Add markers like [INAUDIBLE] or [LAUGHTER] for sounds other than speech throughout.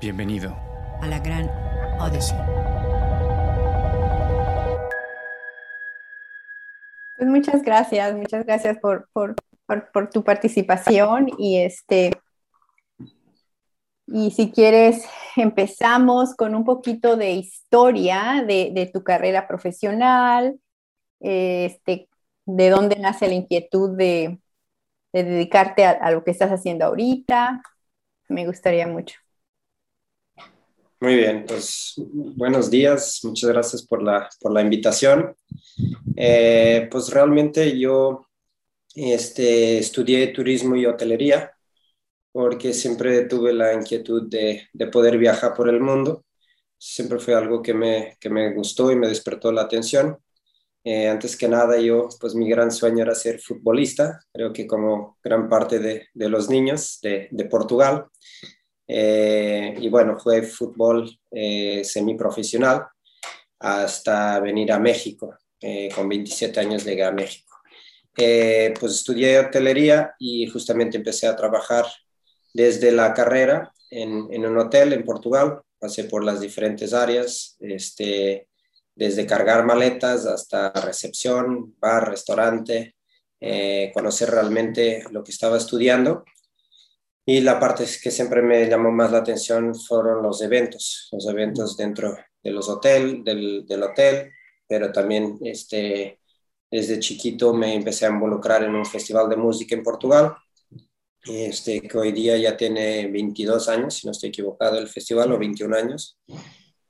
Bienvenido a la gran Odyssey. Pues muchas gracias, muchas gracias por, por, por, tu participación y este y si quieres empezamos con un poquito de historia de, de tu carrera profesional, este, de dónde nace la inquietud de, de dedicarte a, lo que estás haciendo ahorita. Me gustaría mucho. Muy bien, pues buenos días, muchas gracias por la, por la invitación. Eh, pues realmente yo este, estudié turismo y hotelería porque siempre tuve la inquietud de, de, poder viajar por el mundo. Siempre fue algo que me, que me gustó y me despertó la atención. Eh, antes que nada, yo, pues mi gran sueño era ser futbolista, creo que como gran parte de, de los niños de, de Portugal. Eh, y bueno, fue fútbol eh, semiprofesional hasta venir a México. Eh, con 27 años llegué a México. pues estudié hotelería y justamente empecé a trabajar desde la carrera en, en un hotel en Portugal. Pasé por las diferentes áreas, este, desde cargar maletas hasta recepción, bar, restaurante, eh, conocer realmente lo que estaba estudiando. Y la parte que siempre me llamó más la atención fueron los eventos, los eventos dentro de los hotel, del, del hotel, pero también este, desde chiquito me empecé a involucrar en un festival de música en Portugal, este, que hoy día ya tiene 22 años, si no estoy equivocado, el festival, o 21 años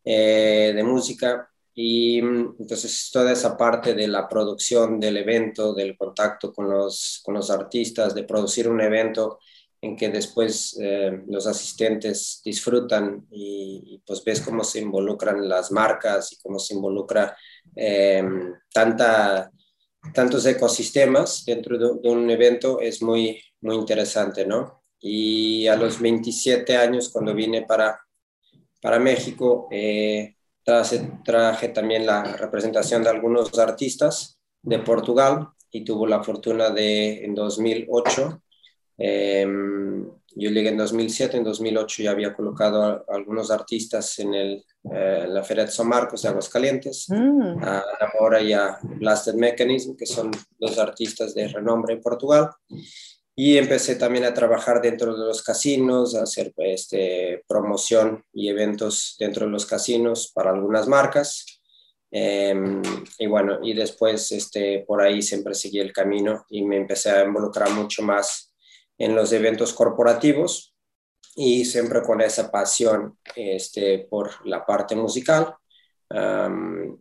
eh, de música. Y entonces toda esa parte de la producción del evento, del contacto con los, con los artistas, de producir un evento en que después eh, los asistentes disfrutan y, pues ves cómo se involucran las marcas y cómo se involucra eh, tanta, tantos ecosistemas dentro de, un evento es muy, muy interesante, ¿no? Y a los 27 años, cuando vine para, para México, eh, traje, también la representación de algunos artistas de Portugal y tuvo la fortuna de en 2008. Em, yo llegué en 2007, en 2008 ya había colocado a, algunos artistas en, el, eh, la Feria de San Marcos de Aguascalientes, mm. a Namora y a Blasted Mechanism, que son dos artistas de renombre en Portugal. Y empecé también a trabajar dentro de los casinos, a hacer este, promoción y eventos dentro de los casinos para algunas marcas. Em, y bueno, y después este, por ahí siempre seguí el camino y me empecé a involucrar mucho más en los eventos corporativos y siempre con esa pasión este, por la parte musical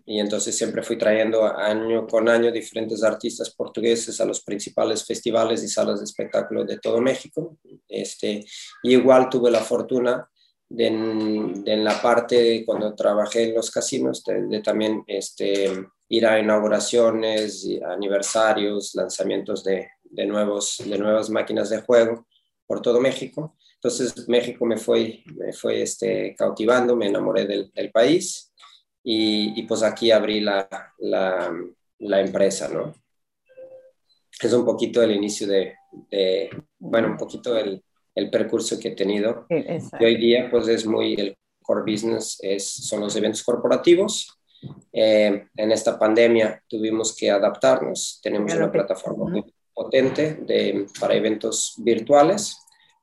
y entonces siempre fui trayendo año con año diferentes artistas portugueses a los principales festivales y salas de espectáculo de todo México. Este, y igual tuve la fortuna de en, la parte cuando trabajé en los casinos de, también este, ir a inauguraciones, aniversarios, lanzamientos de, de, nuevos, de nuevas máquinas de juego por todo México. Entonces México me fue, me fue este, cautivando, me enamoré del, del país y, pues aquí abrí la, la, empresa, ¿no? Es un poquito el inicio de, bueno, un poquito el, el, percurso que he tenido. Y hoy día pues es muy, el core business es, son los eventos corporativos. Eh, en esta pandemia tuvimos que adaptarnos, tenemos una plataforma potente de, para eventos virtuales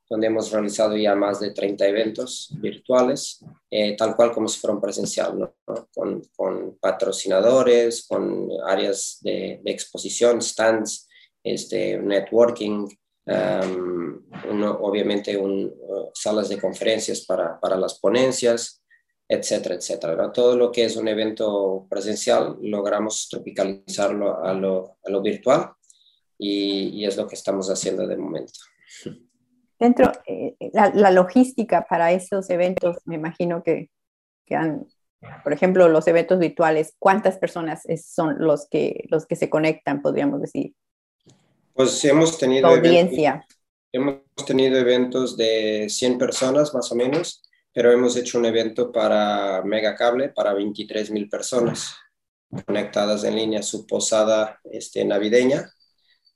donde hemos realizado ya más de 30 eventos virtuales, eh, tal cual como si fueran presencial, ¿no? con, con, patrocinadores, con áreas de, exposición, stands, este, networking, um, uno, obviamente un, uh, salas de conferencias para, para, las ponencias, etcétera, etcétera. Todo lo que es un evento presencial logramos tropicalizarlo a lo, a lo virtual y, y es lo que estamos haciendo de momento. Dentro, eh, la, logística para esos eventos, me imagino que, que, han, por ejemplo, los eventos virtuales, ¿cuántas personas son los que, los que se conectan, podríamos decir? Pues hemos tenido... audiencia. hemos tenido eventos de 100 personas más o menos, pero hemos hecho un evento para Megacable para 23 mil personas conectadas en línea, su posada este, navideña,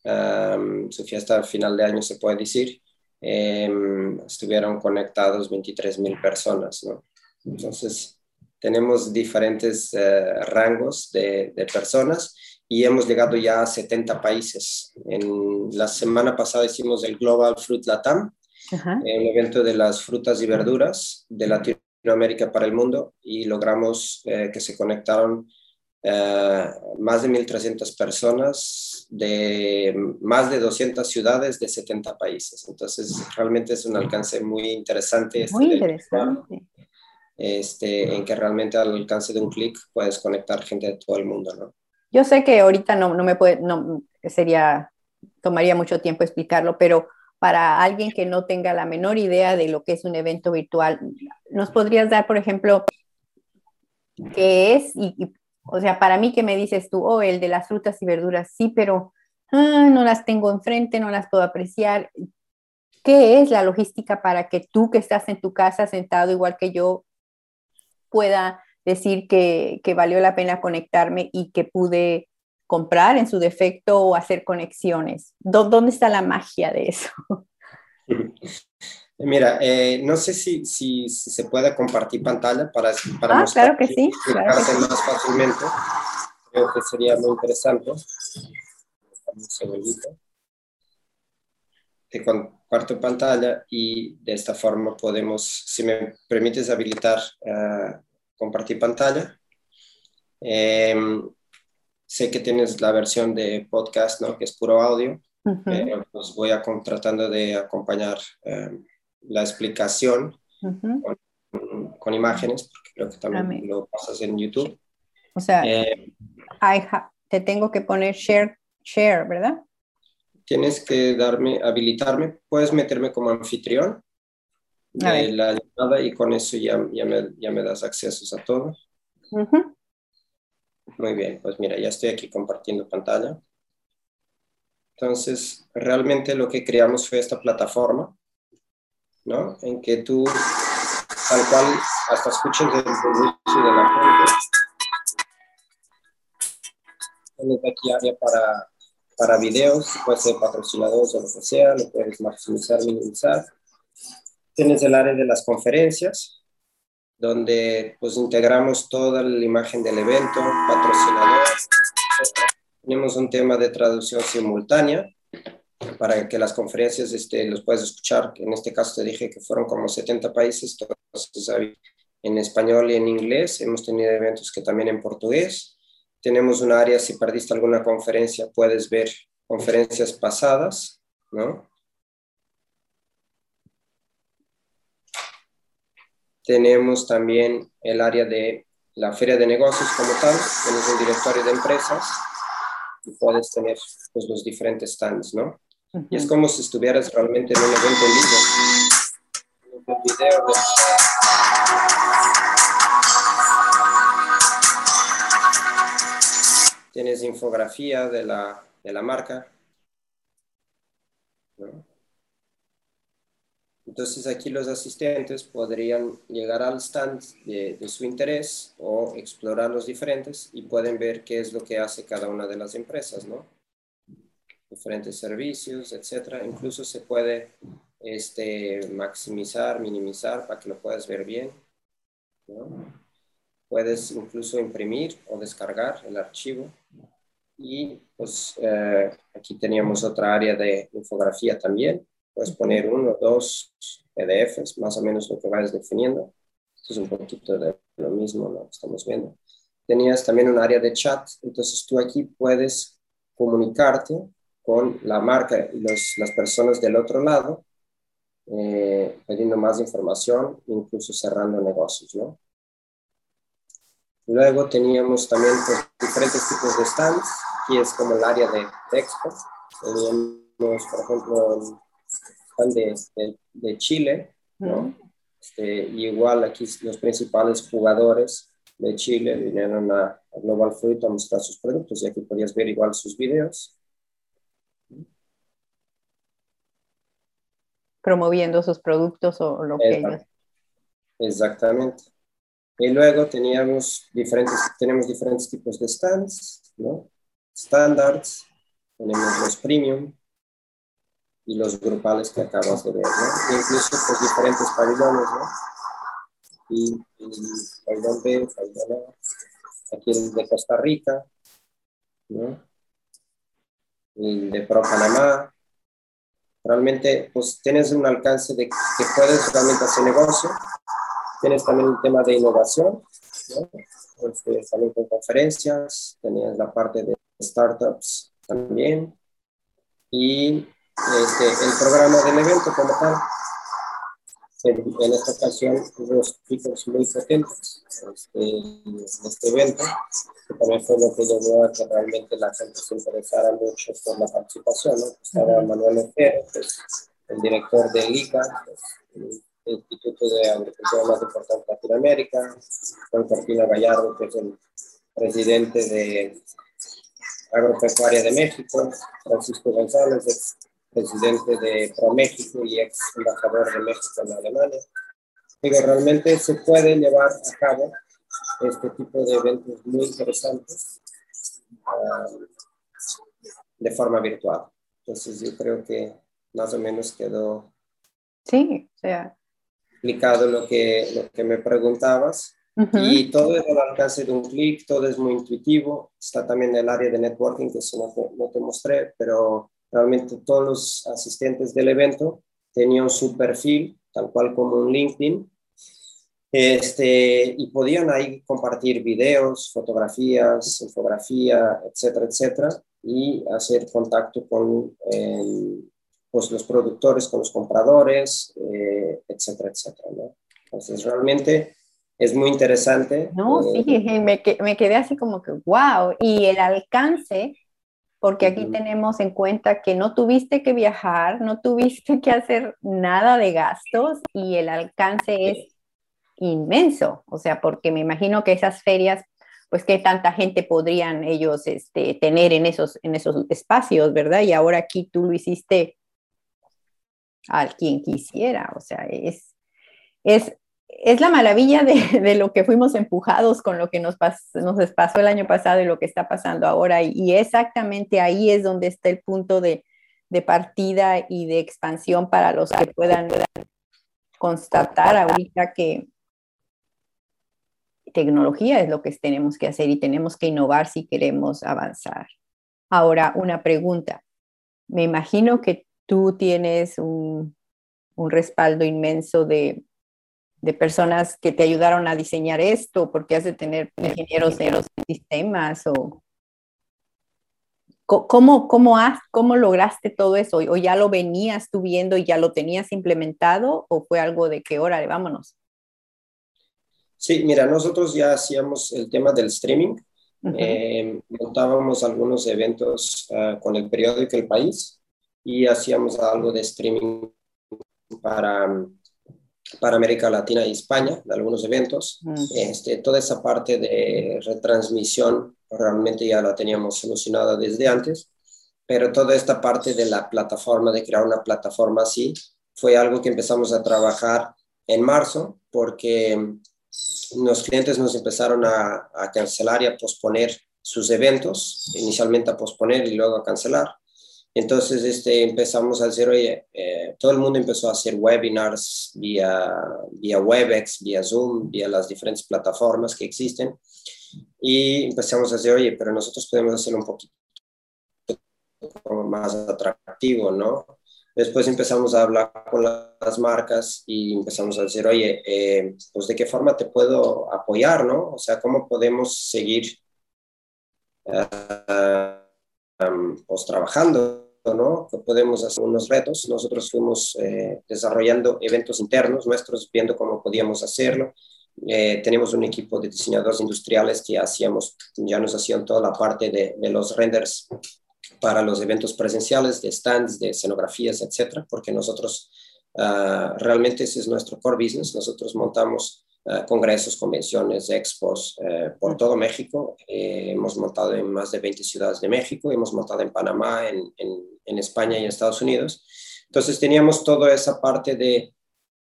su fiesta final de año se puede decir, em, estuvieron conectados 23 mil personas, ¿no? Entonces, tenemos diferentes eh, rangos de, de, personas y hemos llegado ya a 70 países. En la semana pasada hicimos el Global Fruit Latam, un evento de las frutas y verduras de Latinoamérica para el mundo y logramos eh, que se conectaron eh, más de 1.300 personas de más de 200 ciudades de 70 países. Entonces, realmente es un alcance muy interesante. Este muy interesante. Este, en que realmente al alcance de un clic puedes conectar gente de todo el mundo, ¿no? Yo sé que ahorita no, no me puede, no, sería, tomaría mucho tiempo explicarlo, pero para alguien que no tenga la menor idea de lo que es un evento virtual, ¿nos podrías dar, por ejemplo, qué es? Y, o sea, para mí que me dices tú, oh, el de las frutas y verduras, sí, pero ah, no las tengo enfrente, no las puedo apreciar. ¿Qué es la logística para que tú que estás en tu casa sentado igual que yo pueda decir que, valió la pena conectarme y que pude comprar en su defecto o hacer conexiones. ¿Dónde está la magia de eso? Mira, eh, no sé si, si, se puede compartir pantalla para, para ah, mostrar claro que sí, claro más fácilmente. Creo que sería muy interesante. Un segundito. Te comparto pantalla y de esta forma podemos, si me permites habilitar uh, compartir pantalla. Em, sé que tienes la versión de podcast, ¿no? Que es puro audio, pero pues voy a tratando de acompañar em, la explicación con, imágenes, porque creo que también lo pasas en YouTube. O sea, em, te tengo que poner share, share, ¿verdad? Tienes que darme, habilitarme, puedes meterme como anfitrión de la llamada y con eso ya, ya, me, ya me das accesos a todo. Muy bien, pues mira, ya estoy aquí compartiendo pantalla. Entonces, realmente lo que creamos fue esta plataforma, ¿no? En que tú, tal cual, hasta escuches el inicio de la. Tienes aquí área para, para videos, puede ser patrocinados o lo que sea, lo puedes maximizar, minimizar Tienes el área de las conferencias, donde pues integramos toda la imagen del evento, patrocinador. Tenemos un tema de traducción simultánea para que las conferencias este, los puedas escuchar. En este caso te dije que fueron como 70 países, entonces en español y en inglés. Hemos tenido eventos que también en portugués. Tenemos un área, si perdiste alguna conferencia, puedes ver conferencias pasadas, ¿no? Tenemos también el área de la feria de negocios como tal, tenemos un directorio de empresas y puedes tener pues, los diferentes stands, ¿no? Y es como si estuvieras realmente en un evento en vivo. video Tienes infografía de la, de la marca. ¿no? Entonces aquí los asistentes podrían llegar al stand de, su interés o explorar los diferentes y pueden ver qué es lo que hace cada una de las empresas, ¿no? Diferentes servicios, etcétera. Incluso se puede este, maximizar, minimizar para que lo puedas ver bien, ¿no? Puedes incluso imprimir o descargar el archivo. Y pues eh, aquí teníamos otra área de infografía también Puedes poner uno, dos PDFs, más o menos lo que vayas definiendo. Esto es un poquito de lo mismo, lo que estamos viendo. Tenías también un área de chat, entonces tú aquí puedes comunicarte con la marca y los, las personas del otro lado, eh, pidiendo más información, incluso cerrando negocios, ¿no? Luego teníamos también pues, diferentes tipos de stands. Aquí es como el área de, de expo. Teníamos, por ejemplo, de, de, Chile, ¿no? Este, igual aquí los principales jugadores de Chile vinieron a, Global Fruit a mostrar sus productos y aquí podías ver igual sus videos. Promoviendo sus productos o lo que ellos. Exactamente. Y luego teníamos diferentes, tenemos diferentes tipos de stands, ¿no? Standards, tenemos los premium, y los grupales que acabas de ver, ¿no? incluso pues diferentes pabellones, ¿no? Y, y pabellón B, pabellón A, aquí el de Costa Rica, ¿no? El de Pro Panamá. Realmente, pues tienes un alcance de que puedes realmente hacer negocio. Tienes también el tema de innovación, ¿no? Este, también con conferencias, tenías la parte de startups también. Y este, el programa del evento como tal. En, esta ocasión unos picos muy potentes este, en este evento, que también fue lo que llevó a que realmente la gente se interesara mucho por la participación. ¿no? Estaba Manuel Otero, pues, el director del ICA, pues, el Instituto de Agricultura más importante de Latinoamérica, Juan Cortina Gallardo, que es el presidente de Agropecuaria de México, Francisco González, presidente de ProMéxico y ex embajador de México en Alemania. Digo, realmente se puede llevar a cabo este tipo de eventos muy interesantes um, de forma virtual. Entonces yo creo que más o menos quedó sí, o sea. explicado lo que, lo que me preguntabas. Y todo es al alcance de un clic, todo es muy intuitivo. Está también el área de networking, que eso no te, no te mostré, pero Realmente todos los asistentes del evento tenían su perfil, tal cual como un LinkedIn, este, y podían ahí compartir videos, fotografías, infografía, etcétera, etcétera, y hacer contacto con em, pues, los productores, con los compradores, eh, etcétera, etcétera. ¿no? Entonces, realmente es muy interesante. No, sí, eh, [LAUGHS] me, me, quedé así como que, wow, y el alcance porque aquí tenemos en cuenta que no tuviste que viajar, no tuviste que hacer nada de gastos y el alcance es inmenso, o sea, porque me imagino que esas ferias, pues qué tanta gente podrían ellos este, tener en esos, en esos espacios, ¿verdad? Y ahora aquí tú lo hiciste al quien quisiera, o sea, es, es es la maravilla [LAUGHS] de, lo que fuimos empujados con lo que nos, nos pasó el año pasado y lo que está pasando ahora. Y, exactamente ahí es donde está el punto de, partida y de expansión para los que puedan, constatar ahorita que tecnología es lo que tenemos que hacer y tenemos que innovar si queremos avanzar. Ahora, una pregunta. Me imagino que tú tienes un respaldo inmenso de de personas que te ayudaron a diseñar esto, porque has de tener ingenieros de los sistemas o ¿Cómo, cómo, has, ¿Cómo lograste todo eso? ¿O ya lo venías tú viendo y ya lo tenías implementado? ¿O fue algo de que, órale, vámonos? Sí, mira, nosotros ya hacíamos el tema del streaming. Eh, montábamos algunos eventos ah, con el periódico El País y hacíamos algo de streaming para para América Latina y España, de algunos eventos. Mm. Este, toda esa parte de retransmisión realmente ya la teníamos solucionada desde antes, pero toda esta parte de la plataforma, de crear una plataforma así, fue algo que empezamos a trabajar en marzo porque los clientes nos empezaron a, a cancelar y a posponer sus eventos, inicialmente a posponer y luego a cancelar. Entonces este, empezamos a hacer, oye, eh, todo el mundo empezó a hacer webinars vía, vía WebEx, vía Zoom, vía las diferentes plataformas que existen. Y empezamos a decir, oye, pero nosotros podemos hacerlo un poquito más atractivo, ¿no? Después empezamos a hablar con las marcas y empezamos a decir, oye, eh, pues de qué forma te puedo apoyar, ¿no? O sea, ¿cómo podemos seguir uh, pues, trabajando, ¿no? Podemos hacer unos retos. Nosotros fuimos eh, desarrollando eventos internos nuestros, viendo cómo podíamos hacerlo. Eh, tenemos un equipo de diseñadores industriales que hacíamos, ya nos hacían toda la parte de, de los renders para los eventos presenciales, de stands, de escenografías, etcétera, porque nosotros uh, realmente ese es nuestro core business. Nosotros montamos eh, congresos, convenciones, expos eh, por todo México. Eh, hemos montado en más de 20 ciudades de México, hemos montado en Panamá, en, en, España y en Estados Unidos. Entonces teníamos toda esa parte de,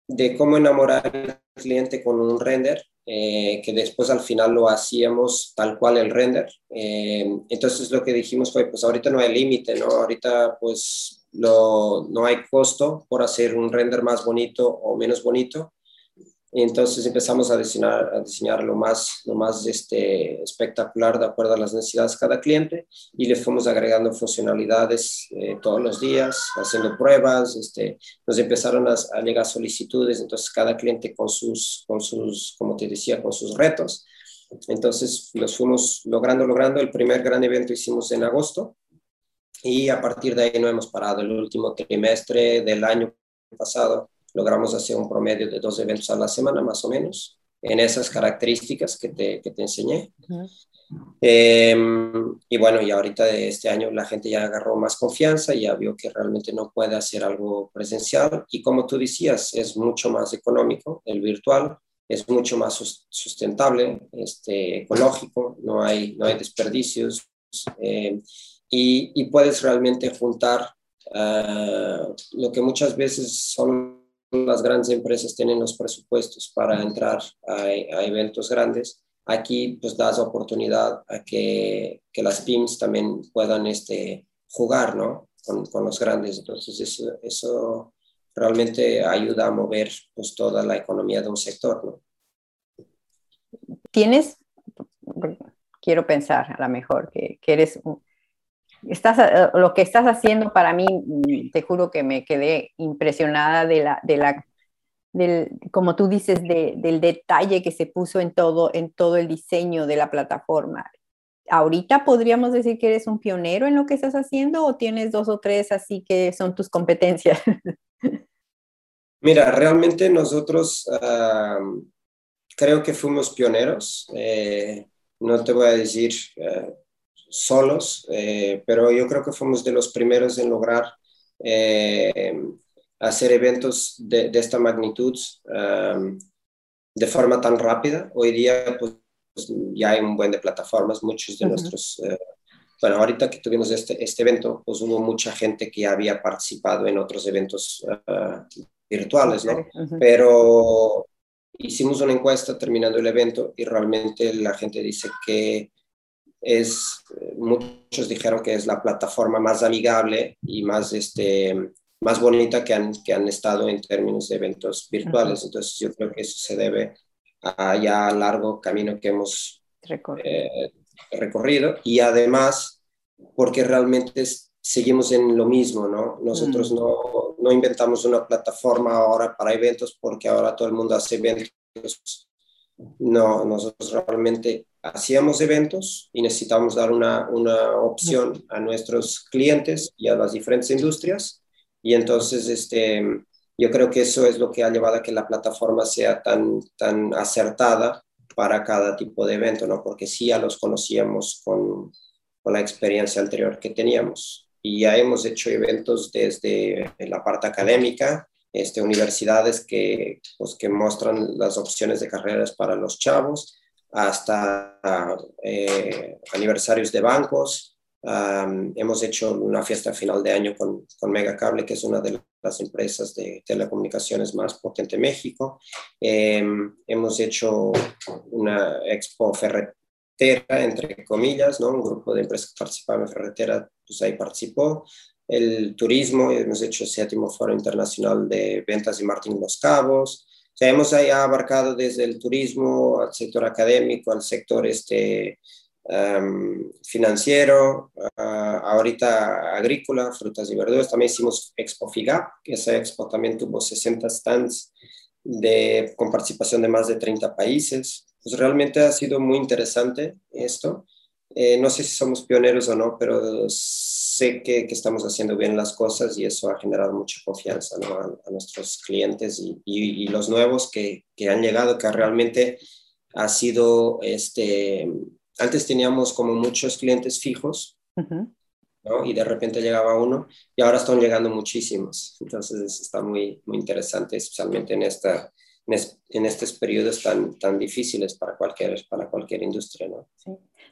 de cómo enamorar al cliente con un render, que después al final lo hacíamos tal cual el render. entonces lo que dijimos fue, pues ahorita no hay límite, ¿no? Ahorita pues no hay costo por hacer un render más bonito o menos bonito. Entonces empezamos a diseñar, a diseñar lo más, lo más este, espectacular de acuerdo a las necesidades de cada cliente y le fuimos agregando funcionalidades eh, todos los días, haciendo pruebas. Este, nos empezaron a, a, llegar solicitudes, entonces cada cliente con sus, con sus, como te decía, con sus retos. Entonces los fuimos logrando, logrando. El primer gran evento hicimos en agosto y a partir de ahí no hemos parado. El último trimestre del año pasado logramos hacer un promedio de dos eventos a la semana, más o menos, en esas características que te, que te enseñé. Em, y bueno, y ahorita de este año la gente ya agarró más confianza, ya vio que realmente no puede hacer algo presencial y como tú decías, es mucho más económico el virtual, es mucho más sustentable, este, ecológico, no hay, no hay desperdicios em, y, y, puedes realmente juntar uh, lo que muchas veces son las grandes empresas tienen los presupuestos para entrar a, eventos grandes, aquí pues das oportunidad a que, que las PIMS también puedan este, jugar, ¿no? Con, con los grandes. Entonces eso, eso, realmente ayuda a mover pues toda la economía de un sector, ¿no? Tienes, quiero pensar a lo mejor que, que eres estás, eh, lo que estás haciendo para mí, te juro que me quedé impresionada de la, de la del, como tú dices, de, del detalle que se puso en todo, en todo el diseño de la plataforma. ¿Ahorita podríamos decir que eres un pionero en lo que estás haciendo o tienes dos o tres así que son tus competencias? [LAUGHS] Mira, realmente nosotros creo que fuimos pioneros. Eh, no te voy a decir eh, solos, eh, pero yo creo que fuimos de los primeros en lograr eh, hacer eventos de, esta magnitud um, de forma tan rápida. Hoy día pues, ya hay un buen de plataformas, muchos de nuestros... Eh, bueno, ahorita que tuvimos este, este evento, pues hubo mucha gente que había participado en otros eventos uh, virtuales, ¿no? Pero hicimos una encuesta terminando el evento y realmente la gente dice que es, muchos dijeron que es la plataforma más amigable y más, este, más bonita que han, que han estado en términos de eventos virtuales. Entonces yo creo que eso se debe a ya largo camino que hemos eh, recorrido y además porque realmente seguimos en lo mismo, ¿no? Nosotros no, no inventamos una plataforma ahora para eventos porque ahora todo el mundo hace eventos. No, nosotros realmente hacíamos eventos y necesitábamos dar una, una, opción a nuestros clientes y a las diferentes industrias. Y entonces, este, yo creo que eso es lo que ha llevado a que la plataforma sea tan, tan acertada para cada tipo de evento, ¿no? Porque sí ya los conocíamos con, con la experiencia anterior que teníamos. Y ya hemos hecho eventos desde la parte académica, este, universidades que, pues, que muestran las opciones de carreras para los chavos, hasta eh, aniversarios de bancos. hemos hecho una fiesta final de año con, con Megacable, que es una de las empresas de telecomunicaciones más potente en México. Em, hemos hecho una expo ferretera, entre comillas, ¿no? un grupo de empresas que participaban en ferretera, pues ahí participó. El turismo, hemos hecho el séptimo foro internacional de ventas y marketing Los Cabos hemos ahí abarcado desde el turismo al sector académico, al sector este, financiero, ahorita agrícola, frutas y verduras. También hicimos Expo FIGAP, que esa expo también tuvo 60 stands de, con participación de más de 30 países. Pues realmente ha sido muy interesante esto. Eh, no sé si somos pioneros o no, pero sé que, que, estamos haciendo bien las cosas y eso ha generado mucha confianza a, nuestros clientes y, y, los nuevos que, que, han llegado, que realmente ha sido, este, antes teníamos como muchos clientes fijos, ¿no? y de repente llegaba uno y ahora están llegando muchísimos. Entonces está muy, muy interesante, especialmente en, esta, en, estos periodos tan, tan difíciles para cualquier, para cualquier industria. ¿no? Sí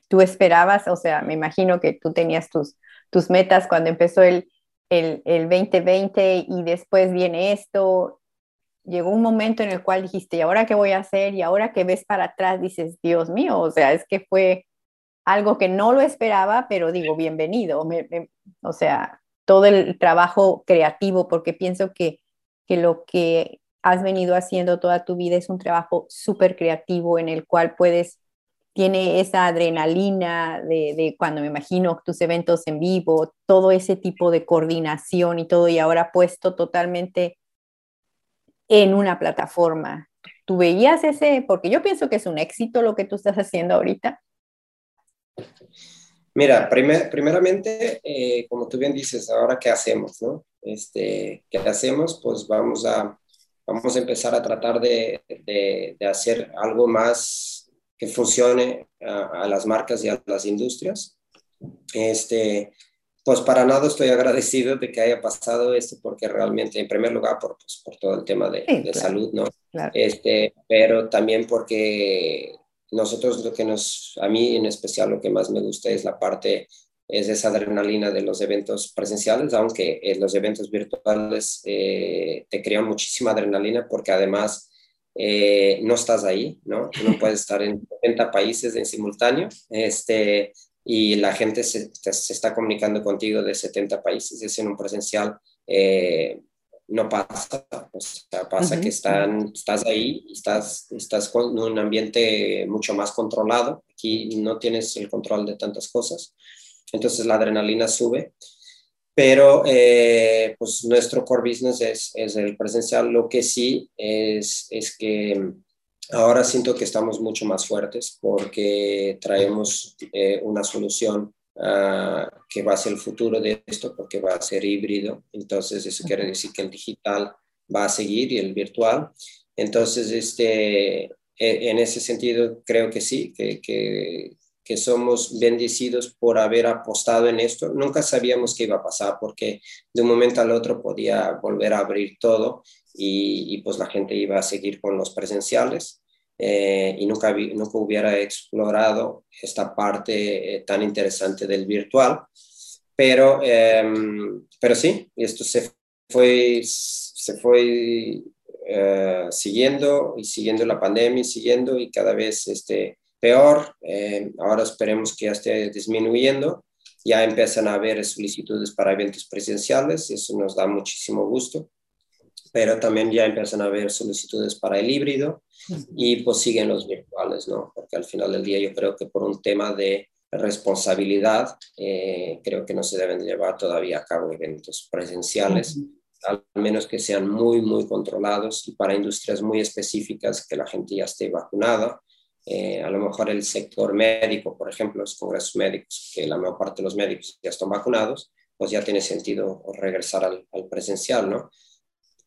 tú esperabas, o sea, me imagino que tú tenías tus, tus metas cuando empezó el, el, el 2020 y después viene esto, llegó un momento en el cual dijiste, ¿y ahora qué voy a hacer? Y ahora que ves para atrás dices, Dios mío, o sea, es que fue algo que no lo esperaba, pero digo, bienvenido. o sea, todo el trabajo creativo, porque pienso que, que lo que has venido haciendo toda tu vida es un trabajo súper creativo en el cual puedes, tiene esa adrenalina de, de, cuando me imagino tus eventos en vivo, todo ese tipo de coordinación y todo, y ahora puesto totalmente en una plataforma. ¿Tú veías ese? Porque yo pienso que es un éxito lo que tú estás haciendo ahorita. Mira, primeramente, eh, como tú bien dices, ahora qué hacemos, ¿no? Este, ¿Qué hacemos? Pues vamos a, vamos a empezar a tratar de, de, hacer algo más que funcione a, a, las marcas y a las industrias. Este, pues para nada estoy [LAUGHS] agradecido de que haya pasado esto, porque realmente, en primer lugar, por, pues, por todo el tema de, de salud, ¿no? Claro. Este, pero también porque nosotros lo que nos, a mí en especial lo que más me gusta es la parte, es esa adrenalina de los eventos presenciales, aunque los eventos virtuales eh, te crean muchísima adrenalina porque además eh, no estás ahí, ¿no? Tú no puedes estar en 70 países en simultáneo, este, y la gente se, se, está comunicando contigo de 70 países, es en un presencial. Eh, no pasa, o sea, pasa que están, estás ahí, estás, estás con un ambiente mucho más controlado, aquí no tienes el control de tantas cosas, entonces la adrenalina sube, pero eh, pues nuestro core business es, es, el presencial, lo que sí es, es que ahora siento que estamos mucho más fuertes porque traemos eh, una solución Uh, que va a ser el futuro de esto porque va a ser híbrido. Entonces, eso quiere decir que el digital va a seguir y el virtual. Entonces, este, e, en ese sentido, creo que sí, que, que, que, somos bendecidos por haber apostado en esto. Nunca sabíamos qué iba a pasar porque de un momento al otro podía volver a abrir todo y, y pues la gente iba a seguir con los presenciales. Eh, y nunca, nunca hubiera explorado esta parte eh, tan interesante del virtual. Pero, em, pero sí, esto se fue, se fue eh, siguiendo y siguiendo la pandemia, y siguiendo y cada vez este, peor. ahora esperemos que ya esté disminuyendo. Ya empiezan a haber solicitudes para eventos presenciales, eso nos da muchísimo gusto pero también ya empiezan a haber solicitudes para el híbrido y pues siguen los virtuales, ¿no? Porque al final del día yo creo que por un tema de responsabilidad, eh, creo que no se deben llevar todavía a cabo eventos presenciales, al menos que sean muy, muy controlados y para industrias muy específicas que la gente ya esté vacunada. Eh, a lo mejor el sector médico, por ejemplo, los congresos médicos, que la mayor parte de los médicos ya están vacunados, pues ya tiene sentido regresar al, al presencial, ¿no?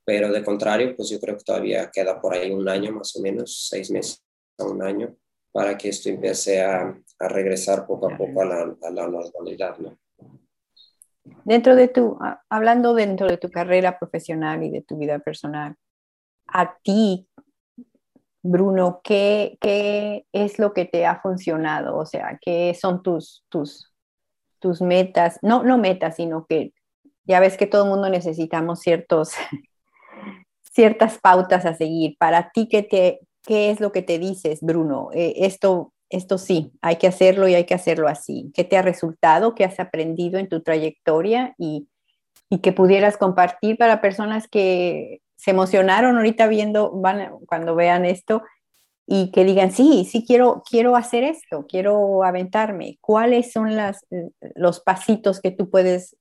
pero de contrario, pues yo creo que todavía queda por ahí un año más o menos, seis meses a un año, para que esto empiece a, a regresar poco a poco a la, a la normalidad. ¿no? Dentro de tu, hablando dentro de tu carrera profesional y de tu vida personal, a ti, Bruno, ¿qué, ¿qué, es lo que te ha funcionado? O sea, ¿qué son tus, tus, tus metas? No, no metas, sino que ya ves que todo el mundo necesitamos ciertos [LAUGHS] ciertas pautas a seguir. Para ti, ¿qué, te, qué es lo que te dices, Bruno? Eh, esto, esto sí, hay que hacerlo y hay que hacerlo así. ¿Qué te ha resultado? ¿Qué has aprendido en tu trayectoria? Y, y que pudieras compartir para personas que se emocionaron ahorita viendo, van, cuando vean esto, y que digan, sí, sí quiero, quiero hacer esto, quiero aventarme. ¿Cuáles son las, los pasitos que tú puedes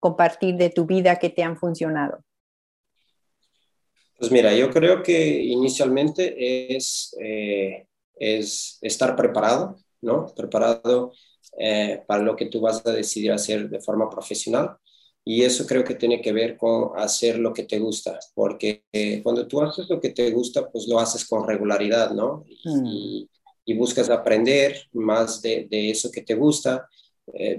compartir de tu vida que te han funcionado? Pues mira, yo creo que inicialmente es, eh, es estar preparado, ¿no? Preparado eh, para lo que tú vas a decidir hacer de forma profesional. Y eso creo que tiene que ver con hacer lo que te gusta, porque eh, cuando tú haces lo que te gusta, pues lo haces con regularidad, ¿no? Y, y buscas aprender más de, de, eso que te gusta.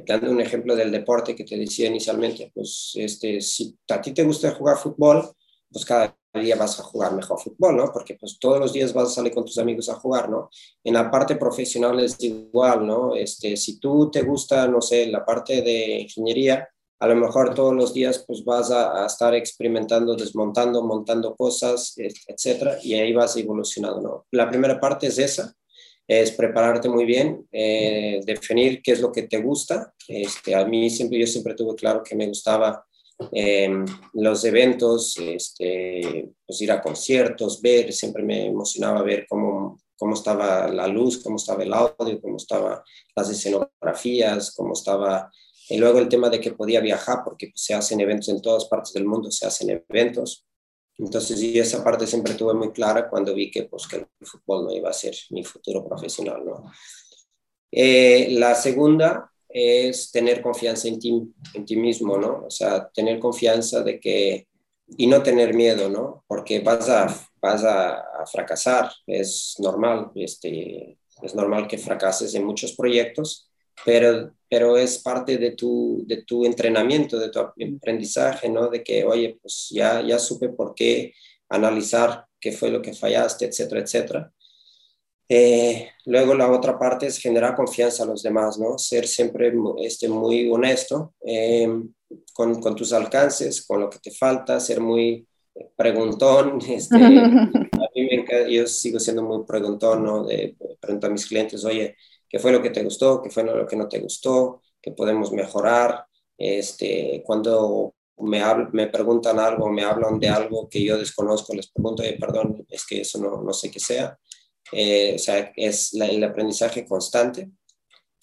dando un ejemplo del deporte que te decía inicialmente, pues este, si a ti te gusta jugar fútbol, pues cada día vas a jugar mejor fútbol, ¿no? Porque pues todos los días vas a salir con tus amigos a jugar, ¿no? En la parte profesional es igual, ¿no? Este, si tú te gusta, no sé, la parte de ingeniería, a lo mejor todos los días pues vas a, a estar experimentando, desmontando, montando cosas, etcétera, y ahí vas evolucionando, ¿no? La primera parte es esa, es prepararte muy bien, eh, definir qué es lo que te gusta. Este, a mí siempre, yo siempre tuve claro que me gustaba em, los eventos, este, pues ir a conciertos, ver, siempre me emocionaba ver cómo, cómo estaba la luz, cómo estaba el audio, cómo estaban las escenografías, cómo estaba... Y luego el tema de que podía viajar, porque se hacen eventos en todas partes del mundo, se hacen eventos. Entonces, y esa parte siempre tuve muy clara cuando vi que, pues, que el fútbol no iba a ser mi futuro profesional. ¿no? Eh, la segunda es tener confianza en ti, en ti mismo, ¿no? O sea, tener confianza de que, y no tener miedo, ¿no? Porque vas a, vas a, fracasar, es normal, este, es normal que fracases en muchos proyectos, pero, pero es parte de tu, de tu entrenamiento, de tu aprendizaje, ¿no? De que, oye, pues ya, ya supe por qué analizar qué fue lo que fallaste, etcétera, etcétera. Eh, luego la otra parte es generar confianza a los demás, ¿no? Ser siempre este, muy honesto em, con, con, tus alcances, con lo que te falta, ser muy preguntón. [LAUGHS] Este, [LAUGHS] a mí me yo sigo siendo muy preguntón, ¿no? De, pregunto a mis clientes, oye, qué fue lo que te gustó, qué fue lo que no te gustó, qué podemos mejorar. Este, cuando me, me preguntan algo, me hablan de algo que yo desconozco, les pregunto, perdón, es que eso no, no sé qué sea. Eh, o sea, es el aprendizaje constante.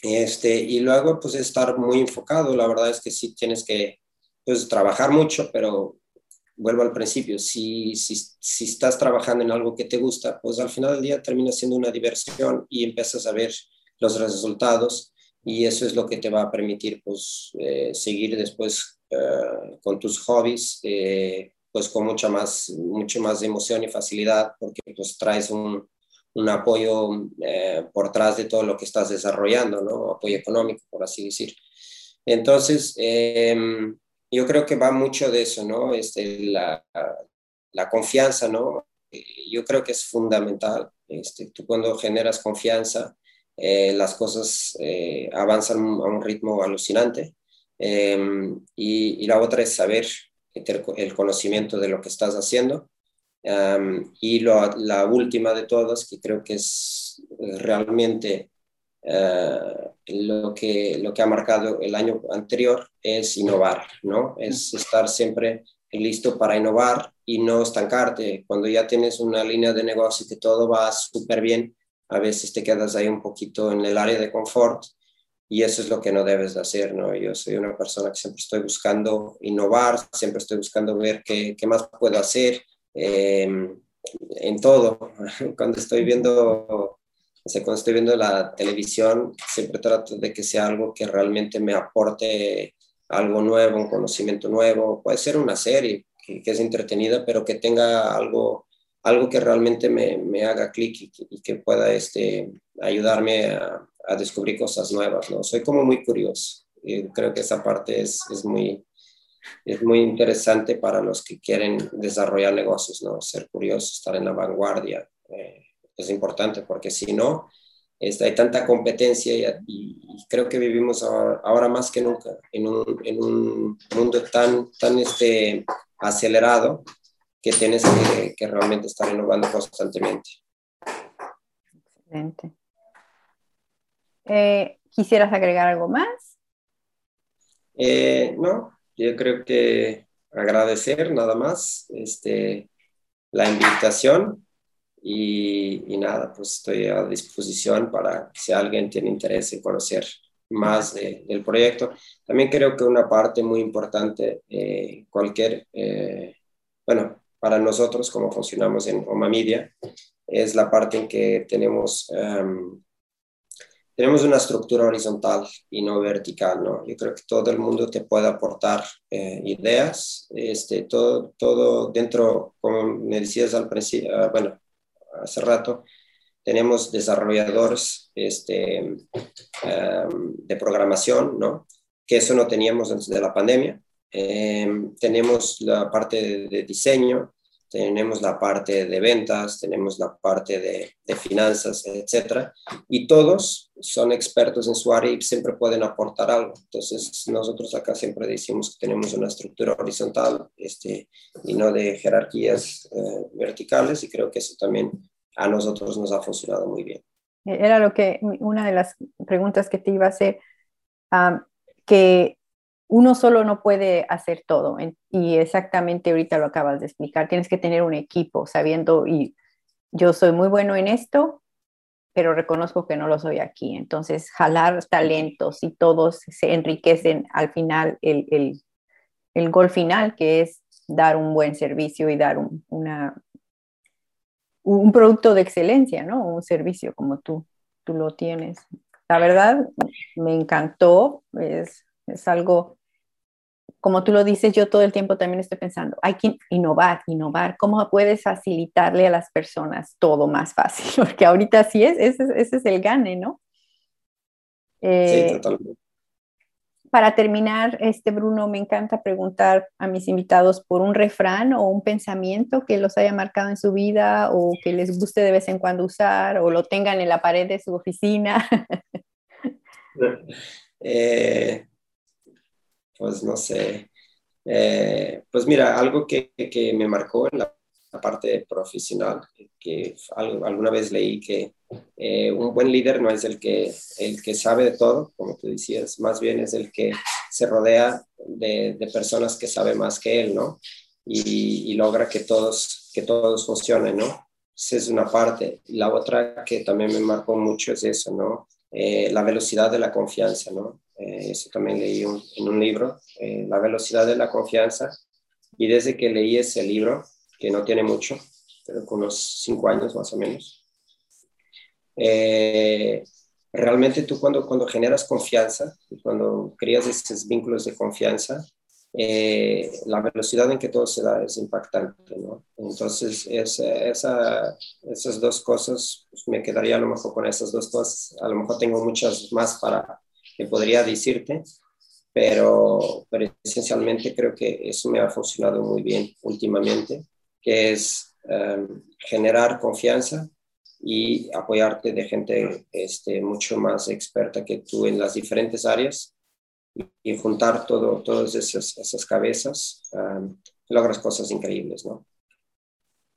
Este, y luego, pues, estar muy enfocado. La verdad es que sí tienes que pues, trabajar mucho, pero vuelvo al principio, si, si, si, estás trabajando en algo que te gusta, pues al final del día termina siendo una diversión y empiezas a ver los resultados y eso es lo que te va a permitir pues, eh, seguir después eh, con tus hobbies, eh, pues con mucha más, mucho más emoción y facilidad, porque pues traes un, un apoyo por detrás de todo lo que estás desarrollando, ¿no? Apoyo económico, por así decir. Entonces, em, yo creo que va mucho de eso, ¿no? Este, la, la confianza, ¿no? Yo creo que es fundamental. Este, tú cuando generas confianza, eh, las cosas eh, avanzan a un ritmo alucinante. Em, y, la otra es saber, el conocimiento de lo que estás haciendo. y la última de todas, que creo que es realmente eh, lo, que, lo que ha marcado el año anterior, es innovar, ¿no? Es estar siempre listo para innovar y no estancarte. Cuando ya tienes una línea de negocio que todo va súper bien, a veces te quedas ahí un poquito en el área de confort y eso es lo que no debes de hacer, ¿no? Yo soy una persona que siempre estoy buscando innovar, siempre estoy buscando ver qué, qué más puedo hacer em, en todo. [LAUGHS] Cuando estoy viendo, o sea, cuando estoy viendo la televisión, siempre trato de que sea algo que realmente me aporte algo nuevo, un conocimiento nuevo. Puede ser una serie que, que es entretenida, pero que tenga algo algo que realmente me, me haga clic y, que pueda este, ayudarme a, a, descubrir cosas nuevas, ¿no? Soy como muy curioso creo que esa parte es, es, muy, es muy interesante para los que quieren desarrollar negocios, ¿no? Ser curioso, estar en la vanguardia, eh, es importante porque si no, este, hay tanta competencia y, creo que vivimos ahora, ahora, más que nunca en un, en un mundo tan, tan este, acelerado que tienes que, realmente estar innovando constantemente. Excelente. Eh, ¿Quisieras agregar algo más? Eh, no, yo creo que agradecer nada más este, la invitación y, nada, pues estoy a disposición para si alguien tiene interés en conocer más del proyecto. También creo que una parte muy importante, eh, cualquier, bueno, para nosotros, como funcionamos en Oma Media, es la parte en que tenemos, em, tenemos una estructura horizontal y no vertical, ¿no? Yo creo que todo el mundo te puede aportar eh, ideas, este, todo, todo dentro, como me decías al principio, ah, bueno, hace rato, tenemos desarrolladores este, em, de programación, ¿no? Que eso no teníamos antes de la pandemia. Em, tenemos la parte de, diseño, tenemos la parte de ventas, tenemos la parte de, de, finanzas, etcétera, y todos son expertos en su área y siempre pueden aportar algo. Entonces, nosotros acá siempre decimos que tenemos una estructura horizontal este, y no de jerarquías eh, verticales, y creo que eso también a nosotros nos ha funcionado muy bien. era lo que, una de las preguntas que te iba a hacer, que uno solo no puede hacer todo. Y exactamente ahorita lo acabas de explicar. Tienes que tener un equipo sabiendo, y yo soy muy bueno en esto, pero reconozco que no lo soy aquí. Entonces, jalar talentos y todos se enriquecen al final el, el, el gol final, que es dar un buen servicio y dar un, una, un producto de excelencia, ¿no? Un servicio como tú, tú lo tienes. La verdad, me encantó. Es, es algo, como tú lo dices, yo todo el tiempo también estoy pensando, hay que innovar, innovar, ¿cómo puedes facilitarle a las personas todo más fácil? [LAUGHS] Porque ahorita sí es, ese, ese es el gane, ¿no? sí, eh, totalmente. Para terminar, este Bruno, me encanta preguntar a mis invitados por un refrán o un pensamiento que los haya marcado en su vida o que les guste de vez en cuando usar o lo tengan en la pared de su oficina. [LAUGHS] [LAUGHS] eh, pues no sé, eh, pues mira, algo que, que, me marcó en la, parte profesional, que alguna vez leí que eh, un buen líder no es el que, el que sabe de todo, como tú decías, más bien es el que se rodea de, de personas que saben más que él, ¿no? Y, logra que todos, que todos funcionen, ¿no? Esa es una parte. La otra que también me marcó mucho es eso, ¿no? Eh, la velocidad de la confianza, ¿no? Eh, eso también leí en un libro, eh, La velocidad de la confianza. Y desde que leí ese libro, que no tiene mucho, pero con unos cinco años más o menos, realmente tú cuando, cuando generas confianza, cuando creas esos vínculos de confianza, eh, la velocidad en que todo se da es impactante, ¿no? Entonces, esa, esas dos cosas, pues me quedaría a lo mejor con esas dos cosas. A lo mejor tengo muchas más para que podría decirte, pero, pero esencialmente creo que eso me ha funcionado muy bien últimamente, que es em, generar confianza y apoyarte de gente este, mucho más experta que tú en las diferentes áreas y juntar todo, todas esas, esas cabezas, logras cosas increíbles, ¿no?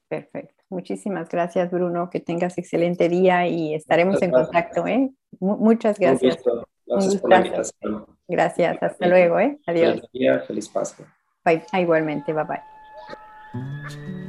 Perfecto. Muchísimas gracias, Bruno. Que tengas excelente día y estaremos en contacto. ¿eh? muchas gracias. Gracias por la invitación. Gracias. Hasta luego. ¿eh? Adiós. Feliz día, feliz Pascua. Bye. Ah, igualmente. Bye bye.